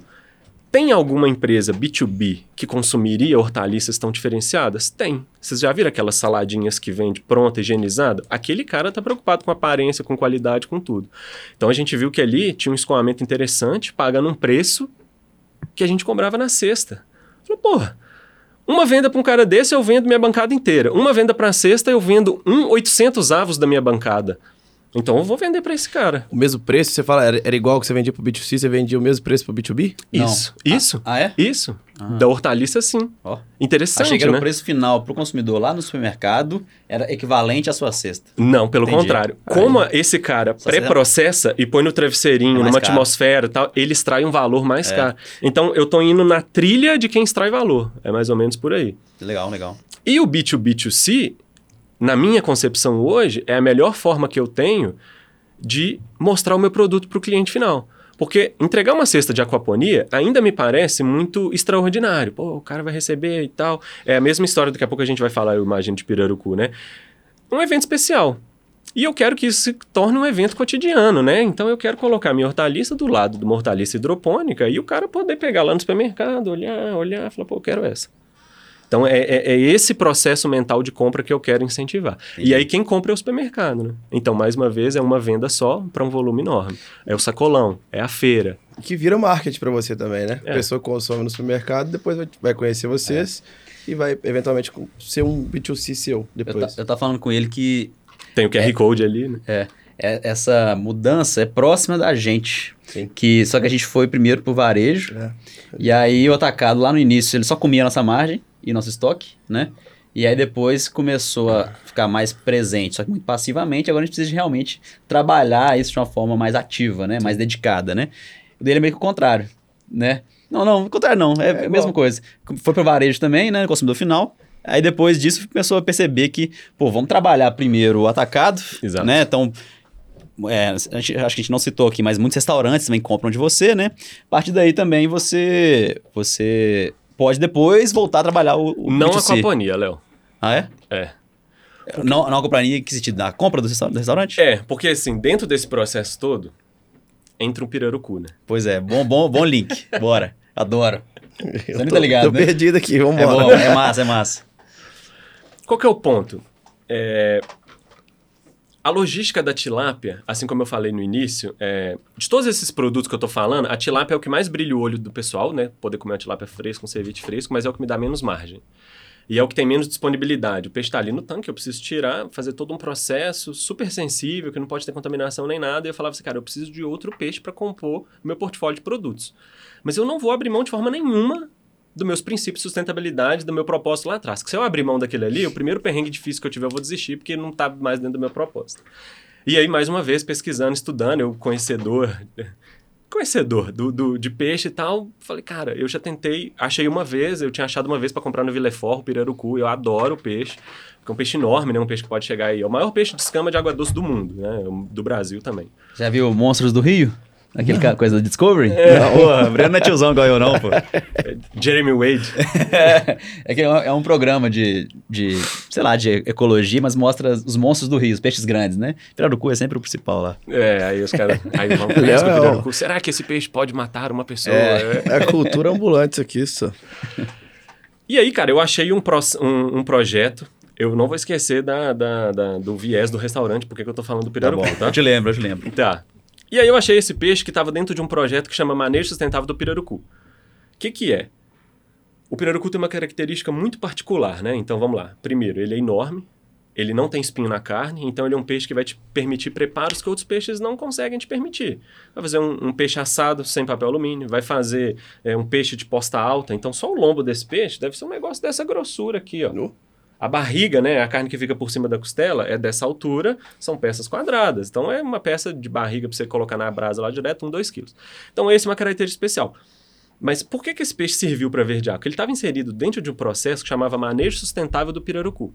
tem alguma empresa B2B que consumiria hortaliças tão diferenciadas? Tem. Vocês já viram aquelas saladinhas que vende pronta, higienizada? Aquele cara tá preocupado com aparência, com qualidade, com tudo. Então a gente viu que ali tinha um escoamento interessante, pagando um preço que a gente cobrava na sexta. Falou, porra, uma venda para um cara desse, eu vendo minha bancada inteira. Uma venda para a sexta, eu vendo um 800 avos da minha bancada. Então eu vou vender para esse cara. O mesmo preço, você fala, era, era igual que você vendia pro B2C, você vendia o mesmo preço pro B2B? Isso. Não. Isso. Ah, ah, é? Isso. Ah. Da hortaliça, sim. Oh. Interessante, Achei que era né? o preço final pro consumidor lá no supermercado era equivalente à sua cesta. Não, pelo Entendi. contrário. Como Aí. esse cara pré-processa e põe no travesseirinho, é numa caro. atmosfera e tal, ele extrai um valor mais é. caro. Então eu tô indo na trilha de quem extrai valor. É mais ou menos por aí. Legal, legal. E o B2B2C, na minha concepção hoje, é a melhor forma que eu tenho de mostrar o meu produto para o cliente final. Porque entregar uma cesta de aquaponia ainda me parece muito extraordinário. Pô, o cara vai receber e tal. É a mesma história, daqui a pouco a gente vai falar, eu imagino, de Pirarucu, né? Um evento especial. E eu quero que isso se torne um evento cotidiano, né? Então eu quero colocar minha hortaliça do lado de uma hortaliça hidropônica e o cara poder pegar lá no supermercado, olhar, olhar, falar, pô, eu quero essa. Então é, é, é, esse processo mental de compra que eu quero incentivar. E aí quem compra é o supermercado, né? Então, mais uma vez, é uma venda só para um volume enorme. É o sacolão, é a feira. Que vira marketing para você também, né? É. A pessoa consome no supermercado, depois vai conhecer vocês é. e vai eventualmente ser um B2C seu depois. Eu, eu tava falando com ele que... Tem o QR é, Code ali, né? É. É, essa mudança é próxima da gente. Sim. Que, só que a gente foi primeiro pro varejo. É. E aí o atacado lá no início ele só comia a nossa margem e nosso estoque, né? E aí depois começou a ficar mais presente, só que muito passivamente. Agora a gente precisa realmente trabalhar isso de uma forma mais ativa, né? Mais dedicada, né? O dele é meio que o contrário, né? Não, não, o contrário não, é, é a mesma coisa. Foi para varejo também, né? Consumidor final. Aí depois disso começou a perceber que, pô, vamos trabalhar primeiro o atacado, Exato. né? Então, é, gente, acho que a gente não citou aqui, mas muitos restaurantes também compram de você, né? A partir daí também você, você pode depois voltar a trabalhar o, o Não B2C. a companhia, Léo. Ah, é? É. Porque... Não, não a companhia que sentido? Na compra do, restaurante? É, porque assim, dentro desse processo todo, entra um pirarucu, né? Pois é, bom, bom, bom link. Bora. Adoro. Você não tá ligado, Tô né? perdido aqui, vamos embora. É, bom, é massa, é massa. Qual que é o ponto? É, a logística da tilápia, assim como eu falei no início, é, de todos esses produtos que eu estou falando, a tilápia é o que mais brilha o olho do pessoal, né? Poder comer uma tilápia fresca, um ceviche fresco, mas é o que me dá menos margem. E é o que tem menos disponibilidade. O peixe está ali no tanque, eu preciso tirar, fazer todo um processo super sensível, que não pode ter contaminação nem nada. E eu falava assim, cara, eu preciso de outro peixe para compor meu portfólio de produtos. Mas eu não vou abrir mão de forma nenhuma dos meus princípios de sustentabilidade, do meu propósito lá atrás. Que se eu abrir mão daquele ali, o primeiro perrengue difícil que eu tiver, eu vou desistir, porque não está mais dentro do meu propósito. E aí, mais uma vez, pesquisando, estudando, eu conhecedor, conhecedor do, do, de peixe e tal, falei, cara, eu já tentei, achei uma vez, eu tinha achado uma vez para comprar no Villefort, o pirarucu, eu adoro peixe, porque é um peixe enorme, né? Um peixe que pode chegar aí, é o maior peixe de escama de água doce do mundo, né? Do Brasil também. Já viu Monstros do Rio? Aquele cara, coisa do Discovery? É. Não, pô, Breno não é tiozão igual eu, não, pô. Jeremy Wade. é, é que é um, é um, programa de, de, sei lá, de ecologia, mas mostra os monstros do rio, os peixes grandes, né? Pirarucu é sempre o principal lá. É, aí os caras. Aí vão pirarucu. Será que esse peixe pode matar uma pessoa? É, é cultura ambulante isso aqui, isso. E aí, cara, eu achei um, pro, um, um projeto eu não vou esquecer da, da, da, do viés do restaurante, porque eu tô falando do pirarucu, tá? Bom, tá? Eu te lembro, eu te lembro. Tá. E aí eu achei esse peixe que estava dentro de um projeto que chama Manejo Sustentável do Pirarucu. O que, que é? O pirarucu tem uma característica muito particular, né? Então vamos lá. Primeiro, ele é enorme, ele não tem espinho na carne, então ele é um peixe que vai te permitir preparos que outros peixes não conseguem te permitir. Vai fazer um, um peixe assado sem papel alumínio, vai fazer é, um peixe de posta alta, então só o lombo desse peixe deve ser um negócio dessa grossura aqui, ó. Uh. A barriga, né, a carne que fica por cima da costela, é dessa altura, são peças quadradas. Então é uma peça de barriga para você colocar na brasa lá direto, um, dois quilos. Então esse é uma característica especial. Mas por que, que esse peixe serviu para verdear? Porque ele estava inserido dentro de um processo que chamava manejo sustentável do pirarucu.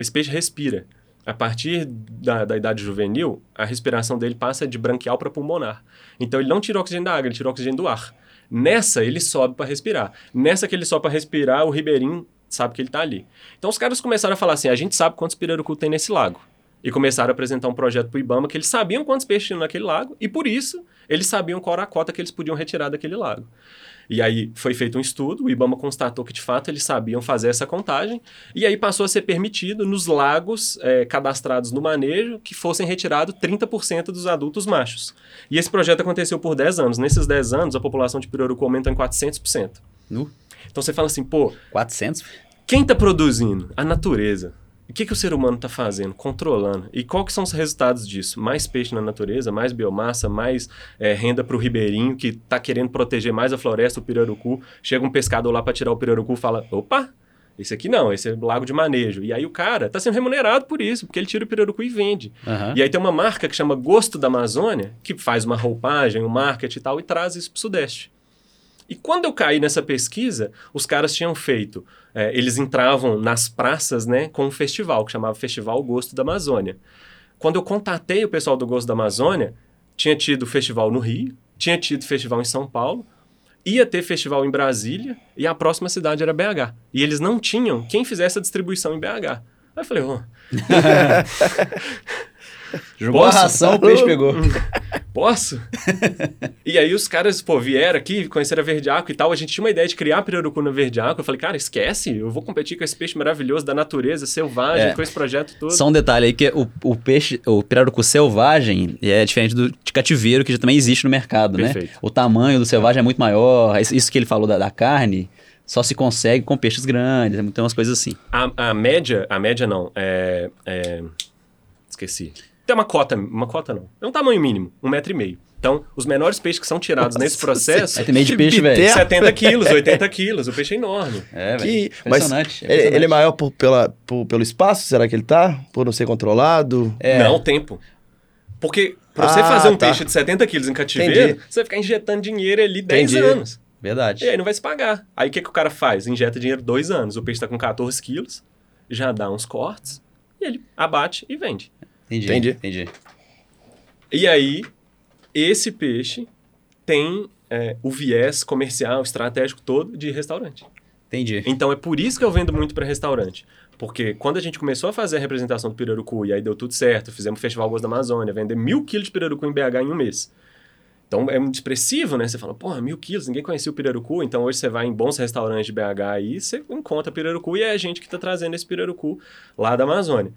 Esse peixe respira. A partir da, da idade juvenil, a respiração dele passa de branquial para pulmonar. Então ele não tira oxigênio da água, ele tira oxigênio do ar. Nessa, ele sobe para respirar. Nessa que ele sobe para respirar, o ribeirinho sabe que ele está ali. Então os caras começaram a falar assim: a gente sabe quantos pirarucu tem nesse lago. E começaram a apresentar um projeto para o Ibama que eles sabiam quantos peixes tinham naquele lago e por isso eles sabiam qual era a cota que eles podiam retirar daquele lago. E aí foi feito um estudo, o Ibama constatou que de fato eles sabiam fazer essa contagem, e aí passou a ser permitido nos lagos é, cadastrados no manejo que fossem retirados 30% dos adultos machos. E esse projeto aconteceu por 10 anos. Nesses 10 anos, a população de pirarucu aumentou em 400%. No? Então você fala assim, pô. 400? Quem está produzindo? A natureza. O que, que o ser humano está fazendo? Controlando. E qual que são os resultados disso? Mais peixe na natureza, mais biomassa, mais é, renda para o ribeirinho que está querendo proteger mais a floresta, o pirarucu. Chega um pescador lá para tirar o pirarucu e fala: opa, esse aqui não, esse é lago de manejo. E aí o cara está sendo remunerado por isso, porque ele tira o pirarucu e vende. Uhum. E aí tem uma marca que chama Gosto da Amazônia, que faz uma roupagem, um marketing e tal, e traz isso para o Sudeste. E quando eu caí nessa pesquisa, os caras tinham feito, é, eles entravam nas praças né, com um festival, que chamava Festival Gosto da Amazônia. Quando eu contatei o pessoal do Gosto da Amazônia, tinha tido festival no Rio, tinha tido festival em São Paulo, ia ter festival em Brasília e a próxima cidade era BH. E eles não tinham quem fizesse a distribuição em BH. Aí eu falei, oh. Jogou Posso? a ração, o peixe pegou. Posso? e aí os caras, pô, vieram aqui, conheceram a Verdeaco e tal. A gente tinha uma ideia de criar pirarucu na Verdeaco. Eu falei, cara, esquece, eu vou competir com esse peixe maravilhoso da natureza, selvagem, é. com esse projeto todo. Só um detalhe aí, que o, o peixe, o pirarucu selvagem é diferente do de cativeiro, que já também existe no mercado, né? Perfeito. né? O tamanho do selvagem é muito maior. Isso que ele falou da, da carne só se consegue com peixes grandes, tem umas coisas assim. A, a média, a média não, é, é, esqueci. Tem uma cota, uma cota não, é um tamanho mínimo, um metro e meio. Então, os menores peixes que são tirados Nossa, nesse processo... É meio de peixe, velho. 70 quilos, 80 quilos, o peixe é enorme. É, velho. Impressionante. Mas Ele, ele, é maior por, pela, por, pelo espaço, será que ele tá? Por não ser controlado? É. Não, tempo. Porque pra você ah, fazer um tá. peixe de 70 quilos em cativeiro, Entendi. você vai ficar injetando dinheiro ali 10 Entendi. anos. Verdade. E aí não vai se pagar. Aí o que, que o cara faz? Injeta dinheiro dois anos. O peixe está com 14 quilos, já dá uns cortes, e ele abate e vende. Entendi. Entendi. Entendi. E aí, esse peixe tem é, o viés comercial, estratégico todo de restaurante. Entendi. Então é por isso que eu vendo muito para restaurante. Porque quando a gente começou a fazer a representação do pirarucu, e aí deu tudo certo, fizemos o Festival Gosto da Amazônia, vender mil quilos de pirarucu em BH em um mês. Então é muito expressivo, né? Você fala, porra, mil quilos, ninguém conhecia o pirarucu. Então hoje você vai em bons restaurantes de BH aí, você encontra pirarucu e é a gente que está trazendo esse pirarucu lá da Amazônia.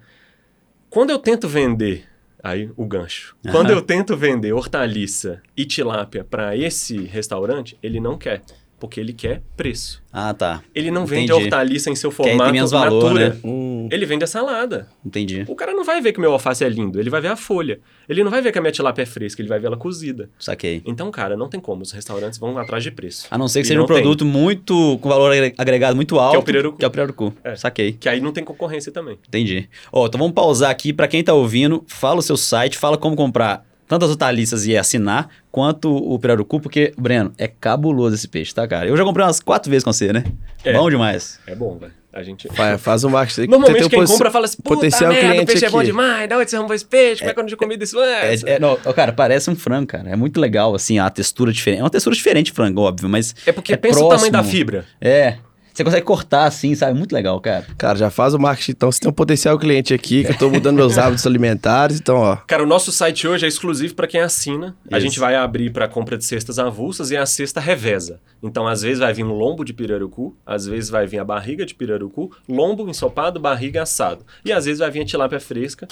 Quando eu tento vender, aí o gancho, quando eu tento vender hortaliça e tilápia para esse restaurante, ele não quer porque ele quer preço. Ah, tá. Ele não Entendi. vende a hortaliça em seu formato menos valor, natura. Né? Hum. Ele vende a salada. Entendi. O cara não vai ver que o meu alface é lindo, ele vai ver a folha. Ele não vai ver que a minha tilápia é fresca, ele vai ver ela cozida. Saquei. Então, cara, não tem como. Os restaurantes vão atrás de preço. A não ser que e seja um produto tem. muito com valor agregado muito alto. Que é o pirarucu. Que é o pirarucu. É. Saquei. Que aí não tem concorrência também. Entendi. Ó, oh, então vamos pausar aqui. para quem tá ouvindo, fala o seu site, fala como comprar tanto as hortaliças e assinar, quanto o pirarucu, porque, Breno, é cabuloso esse peixe, tá, cara? Eu já comprei umas quatro vezes com você, né? É, bom demais. É bom, velho. A gente... Faz, faz um marketing. Normalmente quem compra fala assim, potencial merda, cliente o peixe aqui. é bom demais, da onde você arrumou esse peixe, como é que eu não tinha comido isso antes? É, é, não, cara, parece um frango, cara. É muito legal, assim, a textura diferente. É uma textura diferente de frango, óbvio, mas É porque é pensa próximo. o tamanho da fibra. É, você consegue cortar assim, sabe? Muito legal, cara. Cara, já faz o marketing então. Você tem um potencial cliente aqui, que eu tô mudando meus hábitos alimentares, então, ó. Cara, o nosso site hoje é exclusivo para quem assina. Isso. A gente vai abrir para compra de cestas avulsas e a cesta reveza. Então, às vezes vai vir um lombo de pirarucu, às vezes vai vir a barriga de pirarucu, lombo ensopado, barriga assado. E às vezes vai vir a tilápia fresca,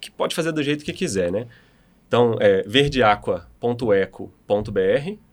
que pode fazer do jeito que quiser, né? Então, é verdeaqua.eco.br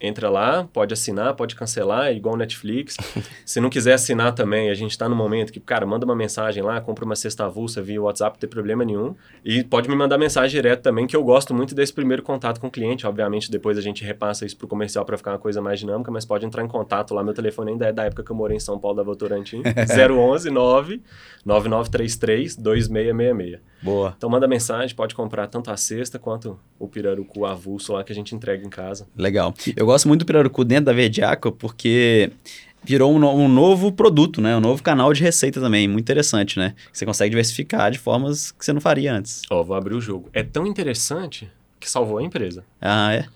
entra lá, pode assinar, pode cancelar, é igual Netflix. Se não quiser assinar também, a gente está no momento que, cara, manda uma mensagem lá, compra uma cesta avulsa via WhatsApp, não tem problema nenhum. E pode me mandar mensagem direto também, que eu gosto muito desse primeiro contato com o cliente. Obviamente, depois a gente repassa isso pro comercial para ficar uma coisa mais dinâmica, mas pode entrar em contato lá. Meu telefone ainda é da época que eu morei em São Paulo, da Votorantim. 011 9 9933 2666. Boa. Então manda mensagem, pode comprar tanto a cesta quanto o pirarucu avulso lá que a gente entrega em casa. Legal. Eu gosto muito do pirarucu dentro da Verdiaco porque virou um, um, novo produto, né? Um novo canal de receita também, muito interessante, né? Você consegue diversificar de formas que você não faria antes. Ó, oh, vou abrir o jogo. É tão interessante que salvou a empresa. Ah, é?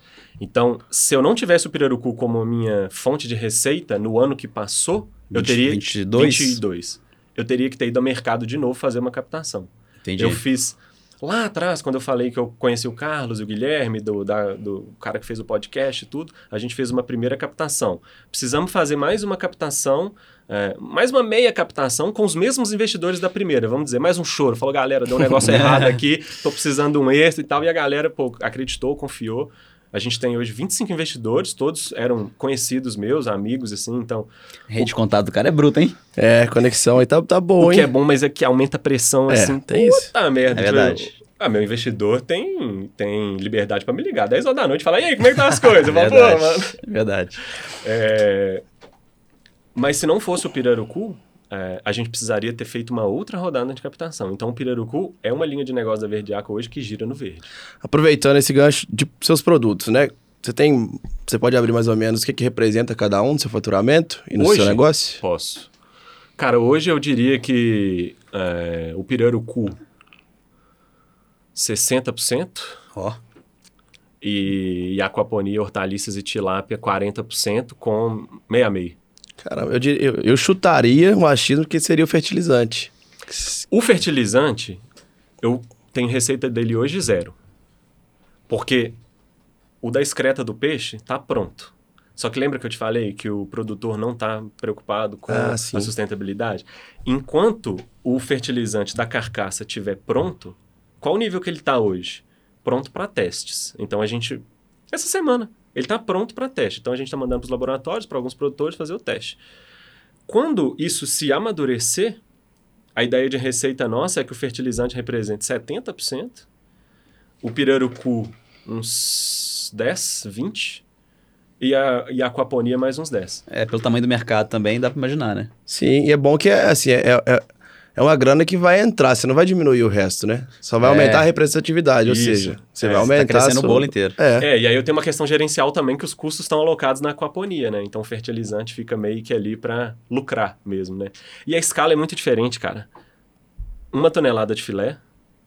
Então, se eu não tivesse o pirarucu como minha fonte de receita no ano que passou, 20, eu teria 22. 22. Eu teria que ter ido ao mercado de novo fazer uma captação. Entendi. Eu fiz lá atrás, quando eu falei que eu conheci o Carlos e o Guilherme, do, da, do cara que fez o podcast e tudo, a gente fez uma primeira captação. Precisamos fazer mais uma captação, é, mais uma meia captação com os mesmos investidores da primeira, vamos dizer, mais um choro. Falou, galera, deu um negócio errado aqui, tô precisando de um extra e tal. E a galera, pô, acreditou, confiou. A gente tem hoje 25 investidores, todos eram conhecidos meus, amigos, assim, então... Rede de contato do cara é bruto, hein? É, conexão aí tá, tá bom, hein? O que é bom, mas é que aumenta a pressão, é, assim. tem isso. Puta merda. É verdade. ah, meu investidor tem, tem liberdade para me ligar 10 horas da noite e falar, e aí, como é que tá as coisas? Eu falo, pô, mano. Verdade. É... Mas se não fosse o Pirarucu, é, a gente precisaria ter feito uma outra rodada de captação. Então, o Pirarucu é uma linha de negócio da Verdiaco hoje que gira no verde. Aproveitando esse gancho de seus produtos, né? Você tem. Você pode abrir mais ou menos o que, que representa cada um no seu faturamento e no hoje, seu negócio? Posso. Cara, hoje eu diria que é, o Pirarucu 60%. Ó. Oh. E, e aquaponia, hortaliças e tilápia 40% com meia meia. Caramba, eu, diria, eu, eu chutaria um achismo que seria o fertilizante. O fertilizante, eu tem receita dele hoje zero. Porque o da excreta do peixe está pronto. Só que lembra que eu te falei que o produtor não está preocupado com ah, a sustentabilidade? Enquanto o fertilizante da carcaça estiver pronto, qual o nível que ele está hoje? Pronto para testes. Então a gente. Essa semana, ele está pronto para teste. Então a gente está mandando para os laboratórios, para alguns produtores fazer o teste. Quando isso se amadurecer, a ideia de receita nossa é que o fertilizante represente 70%, o pirarucu uns 10, 20, e a, e a aquaponia mais uns 10. É, pelo tamanho do mercado também, dá para imaginar, né? Sim, e é bom que é assim, é, é, é uma grana que vai entrar, você não vai diminuir o resto, né? Só vai é. aumentar a representatividade, Isso. ou seja, você é. vai aumentar... Tá crescendo sua... o bolo inteiro. É. é, e aí eu tenho uma questão gerencial também que os custos estão alocados na aquaponia, né? Então o fertilizante fica meio que ali para lucrar mesmo, né? E a escala é muito diferente, cara. Uma tonelada de filé,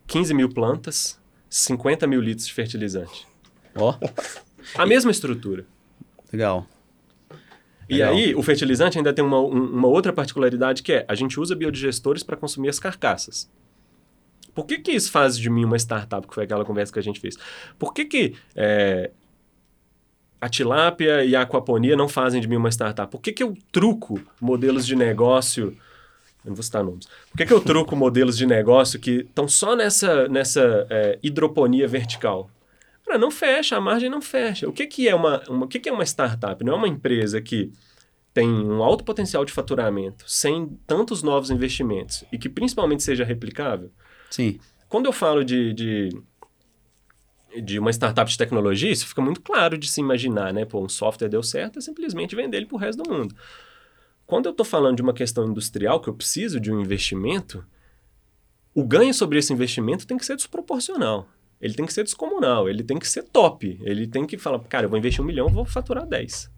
15 mil plantas, 50 mil litros de fertilizante. Ó. Oh. A mesma estrutura. Legal. E Legal. aí, o fertilizante ainda tem uma, uma outra particularidade que é, a gente usa biodigestores para consumir as carcaças. Por que, que isso faz de mim uma startup, que foi aquela conversa que a gente fez? Por que, que é, a tilápia e a aquaponia não fazem de mim uma startup? Por que, que eu truco modelos de negócio... Eu não vou citar nomes. Por que, que eu truco modelos de negócio que estão só nessa, nessa é, hidroponia vertical? Cara, não fecha, a margem não fecha. O que, que é uma, uma, o que, que é uma startup? Não é uma empresa que tem um alto potencial de faturamento, sem tantos novos investimentos e que principalmente seja replicável? Sim. Quando eu falo de, de, de uma startup de tecnologia, isso fica muito claro de se imaginar, né? Pô, um software deu certo, é simplesmente vender ele para o resto do mundo. Quando eu estou falando de uma questão industrial, que eu preciso de um investimento, o ganho sobre esse investimento tem que ser desproporcional ele tem que ser descomunal, ele tem que ser top. Ele tem que falar, cara, eu vou investir um milhão, vou faturar 10.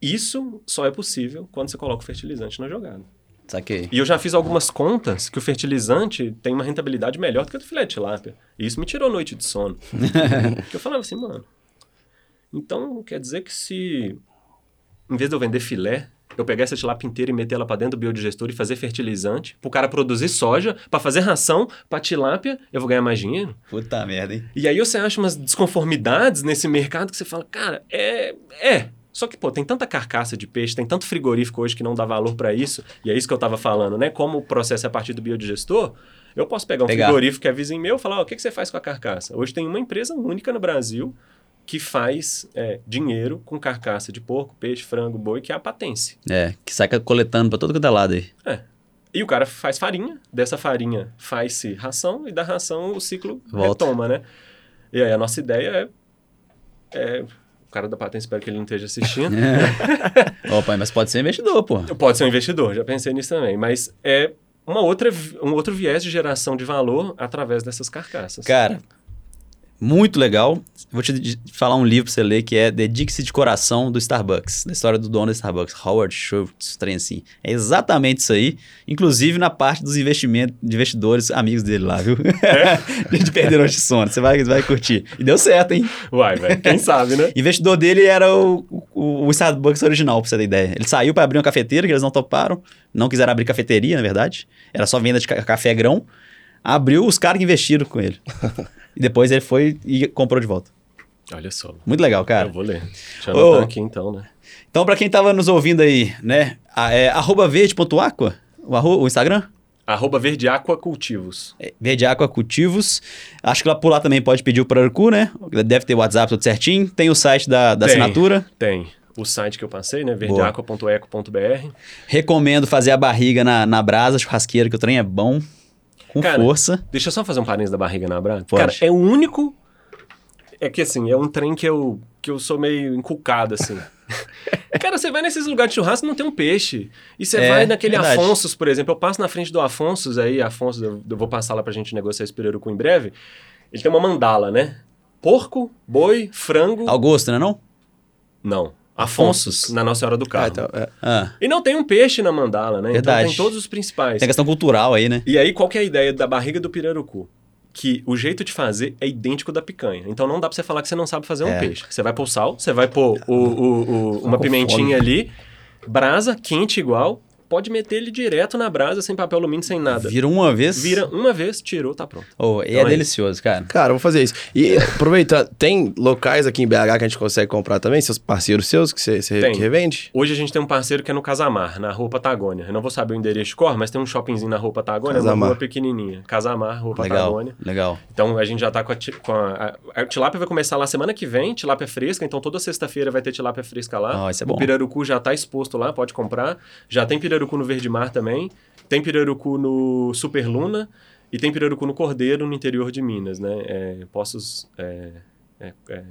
Isso só é possível quando você coloca o fertilizante na jogada. Saquei. E eu já fiz algumas contas que o fertilizante tem uma rentabilidade melhor do que o do filé de tilápia. E isso me tirou noite de sono. Porque eu falava assim, mano, então quer dizer que se, em vez de eu vender filé, eu pegar essa tilápia inteira e meter ela para dentro do biodigestor e fazer fertilizante, pro cara produzir soja, para fazer ração pra tilápia, eu vou ganhar mais dinheiro. Puta merda, hein? E aí você acha umas desconformidades nesse mercado que você fala, cara, é. É. Só que, pô, tem tanta carcaça de peixe, tem tanto frigorífico hoje que não dá valor para isso, e é isso que eu tava falando, né? Como o processo é a partir do biodigestor, eu posso pegar um pegar. frigorífico que é vizinho meu e falar, oh, o que, que você faz com a carcaça? Hoje tem uma empresa única no Brasil que faz é, dinheiro com carcaça de porco, peixe, frango, boi, que é a patência. É, que sai coletando para todo que é lado aí. É. E o cara faz farinha, dessa farinha faz-se ração, e da ração o ciclo Volta. retoma, né? E aí a nossa ideia é, é o cara da patente, espero que ele não esteja assistindo. Opa, mas pode ser investidor, pô. Pode ser um investidor, já pensei nisso também. Mas é uma outra, um outro viés de geração de valor através dessas carcaças. Cara, muito legal. Vou te falar um livro pra você ler que é Dedique-se de Coração do Starbucks, da história do dono do Starbucks, Howard Schultz, trem assim. É exatamente isso aí, inclusive na parte dos investimentos, de investidores amigos dele lá, viu? É? a gente perdeu noite de sono, você vai, vai curtir. E deu certo, hein? Uai, velho, quem sabe, né? investidor dele era o, o, o, Starbucks original, pra você ter ideia. Ele saiu para abrir uma cafeteira, que eles não toparam, não quiseram abrir cafeteria, na verdade. Era só venda de café grão. Abriu os caras que investiram com ele. E depois ele foi e comprou de volta. Olha só. Muito legal, cara. Eu vou ler. Deixa eu anotar oh, aqui então, né? Então, para quem tava nos ouvindo aí, né? É arroba verde.aqua, o, o Instagram? Arroba verdeaquacultivos. É, verdeaquacultivos. Acho que lá por lá também pode pedir o Paracu, né? Deve ter o WhatsApp tudo certinho. Tem o site da, da tem, assinatura? Tem. O site que eu passei, né? verdeaqua.eco.br. Recomendo fazer a barriga na, na brasa churrasqueira, que o trem é bom com Cara, força. Deixa eu só fazer um parênteses da barriga na Brás. Cara, é o único. É que assim, é um trem que eu, que eu sou meio inculcado, assim. Cara, você vai nesses lugares de churrasco não tem um peixe. E você é, vai naquele verdade. Afonsos, por exemplo. Eu passo na frente do Afonsos aí, Afonso, eu, eu vou passar lá pra gente negociar esse com em breve. Ele tem uma mandala, né? Porco, boi, frango. Augusto, né não? Não. Afonsos, na Nossa Senhora do Carmo. Ah, então, é. ah. E não tem um peixe na mandala, né? Verdade. Então tem todos os principais. Tem questão cultural aí, né? E aí, qual que é a ideia da barriga do pirarucu? Que o jeito de fazer é idêntico da picanha. Então não dá pra você falar que você não sabe fazer é. um peixe. Você vai pôr sal, você vai pôr o, o, o, uma pimentinha fome. ali, brasa, quente igual, pode meter ele direto na brasa, sem papel alumínio, sem nada. Vira uma vez? Vira uma vez, tirou, tá pronto. Oh, e então é, é delicioso, cara. Cara, vou fazer isso. E aproveitando, tem locais aqui em BH que a gente consegue comprar também? Seus parceiros seus que você, que revende? Hoje a gente tem um parceiro que é no Casamar, na Rua Patagônia. Eu não vou saber o endereço de cor, mas tem um shoppingzinho na Rua Patagônia, Casamar. uma rua pequenininha. Casamar, Rua legal, Patagônia. Legal. Então a gente já tá com a, com a, a, a tilápia vai começar lá semana que vem, tilápia fresca, então toda sexta-feira vai ter tilápia fresca lá. Oh, isso é bom. O pirarucu já tá exposto lá, pode comprar. Já tem pirarucu no Verde Mar também. Tem pirarucu no Super Luna e tem pirarucu no Cordeiro, no interior de Minas, né? É, Poços... É, é, é,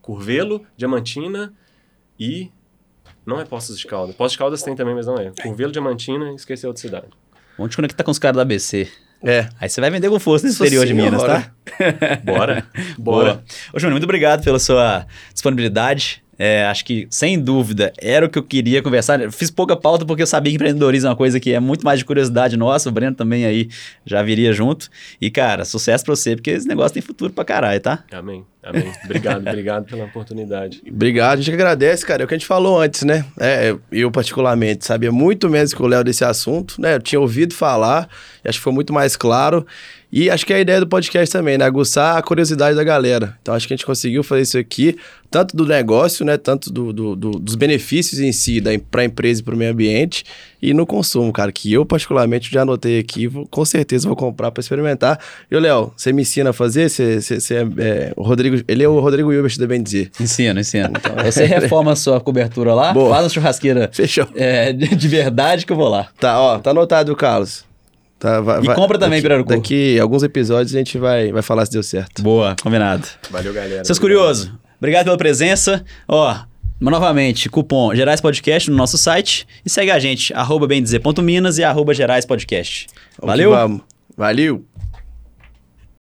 Curvelo, Diamantina e... Não é Poços de Caldas. Poços de Caldas tem também, mas não é. Curvelo, Diamantina e esqueci outra cidade. Vamos te conectar com os caras da ABC. É. Aí você vai vender com força no interior de Minas, tá? Bora. Bora. Ô, Júnior, muito obrigado pela sua disponibilidade. É, acho que, sem dúvida, era o que eu queria conversar. Fiz pouca pauta porque eu sabia que empreendedorismo é uma coisa que é muito mais de curiosidade nossa. O Breno também aí já viria junto. E, cara, sucesso pra você, porque esse negócio tem futuro pra caralho, tá? Amém. Amém. Obrigado, obrigado pela oportunidade. Obrigado, a gente agradece, cara. É o que a gente falou antes, né? É, eu, particularmente, sabia muito menos que o Léo desse assunto, né? Eu tinha ouvido falar, acho que foi muito mais claro. E acho que é a ideia do podcast também, né? Aguçar a curiosidade da galera. Então acho que a gente conseguiu fazer isso aqui, tanto do negócio, né? Tanto do, do, do dos benefícios em si para a empresa e para o meio ambiente e no consumo, cara. Que eu, particularmente, já anotei aqui, vou, com certeza vou comprar para experimentar. E Léo, você me ensina a fazer? Você, você, você é, é, o Rodrigo, ele é o Rodrigo Hilbert, da bem dizer. Ensino, ensino. Então, você reforma a sua cobertura lá, Boa. faz uma churrasqueira Fechou. É, de verdade que eu vou lá. Tá, ó, tá anotado, Carlos. Tá, vai, e vai, compra também, Pirarucu. Daqui alguns episódios a gente vai, vai falar se deu certo. Boa, combinado. Valeu, galera. Seus curiosos, obrigado pela presença. Ó, novamente, cupom Gerais Podcast no nosso site e segue a gente, arroba bendizer.minas e arroba Gerais Podcast. Valeu? Vamos. Valeu!